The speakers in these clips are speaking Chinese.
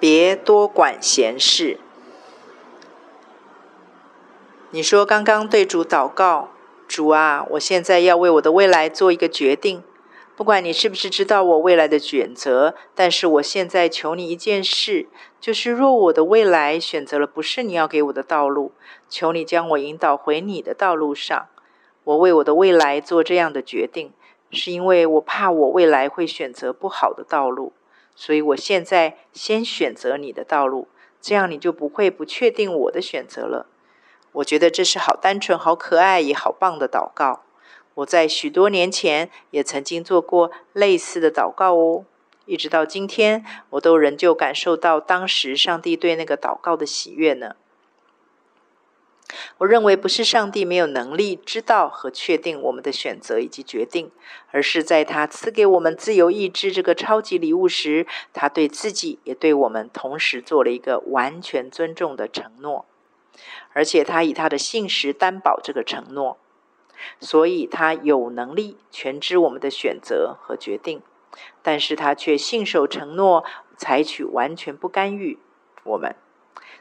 别多管闲事。你说刚刚对主祷告，主啊，我现在要为我的未来做一个决定。不管你是不是知道我未来的选择，但是我现在求你一件事，就是若我的未来选择了不是你要给我的道路，求你将我引导回你的道路上。我为我的未来做这样的决定，是因为我怕我未来会选择不好的道路。所以，我现在先选择你的道路，这样你就不会不确定我的选择了。我觉得这是好单纯、好可爱也好棒的祷告。我在许多年前也曾经做过类似的祷告哦，一直到今天，我都仍旧感受到当时上帝对那个祷告的喜悦呢。我认为不是上帝没有能力知道和确定我们的选择以及决定，而是在他赐给我们自由意志这个超级礼物时，他对自己也对我们同时做了一个完全尊重的承诺，而且他以他的信实担保这个承诺，所以他有能力全知我们的选择和决定，但是他却信守承诺，采取完全不干预我们。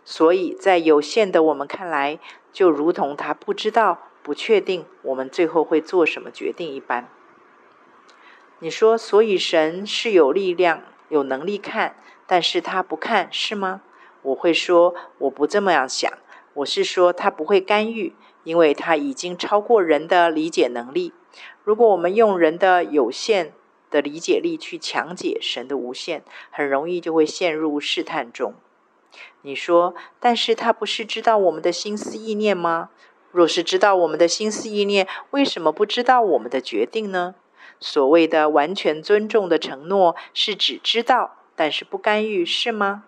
所以在有限的我们看来，就如同他不知道、不确定我们最后会做什么决定一般。你说，所以神是有力量、有能力看，但是他不看，是吗？我会说，我不这么样想。我是说，他不会干预，因为他已经超过人的理解能力。如果我们用人的有限的理解力去强解神的无限，很容易就会陷入试探中。你说，但是他不是知道我们的心思意念吗？若是知道我们的心思意念，为什么不知道我们的决定呢？所谓的完全尊重的承诺，是指知道，但是不干预，是吗？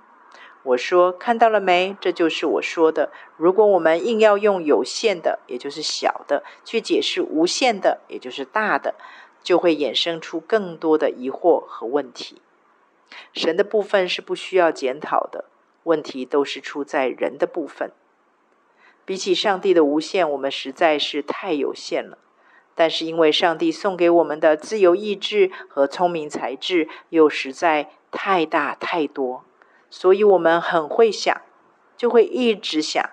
我说，看到了没？这就是我说的。如果我们硬要用有限的，也就是小的，去解释无限的，也就是大的，就会衍生出更多的疑惑和问题。神的部分是不需要检讨的。问题都是出在人的部分，比起上帝的无限，我们实在是太有限了。但是因为上帝送给我们的自由意志和聪明才智又实在太大太多，所以我们很会想，就会一直想，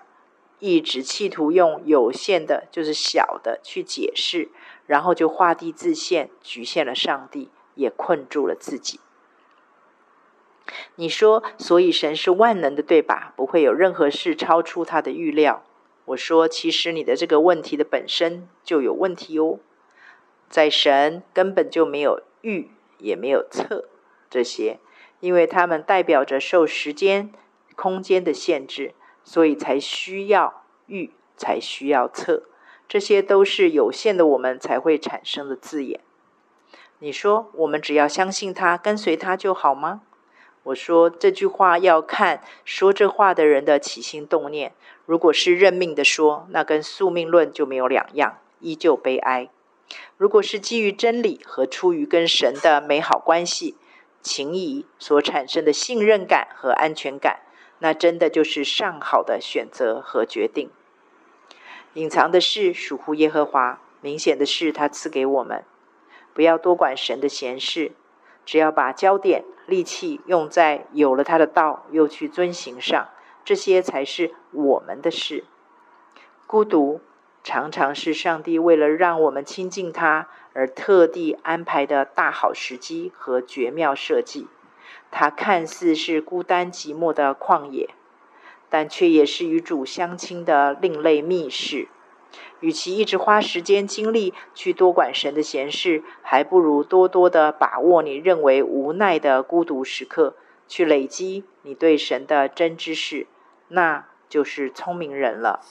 一直企图用有限的，就是小的去解释，然后就画地自限，局限了上帝，也困住了自己。你说，所以神是万能的，对吧？不会有任何事超出他的预料。我说，其实你的这个问题的本身就有问题哦。在神根本就没有预，也没有测这些，因为他们代表着受时间、空间的限制，所以才需要预，才需要测。这些都是有限的，我们才会产生的字眼。你说，我们只要相信他，跟随他就好吗？我说这句话要看说这话的人的起心动念。如果是认命的说，那跟宿命论就没有两样，依旧悲哀。如果是基于真理和出于跟神的美好关系、情谊所产生的信任感和安全感，那真的就是上好的选择和决定。隐藏的事属乎耶和华，明显的事他赐给我们。不要多管神的闲事。只要把焦点、力气用在有了他的道又去遵行上，这些才是我们的事。孤独常常是上帝为了让我们亲近他而特地安排的大好时机和绝妙设计。它看似是孤单寂寞的旷野，但却也是与主相亲的另类密室。与其一直花时间精力去多管神的闲事，还不如多多的把握你认为无奈的孤独时刻，去累积你对神的真知识，那就是聪明人了。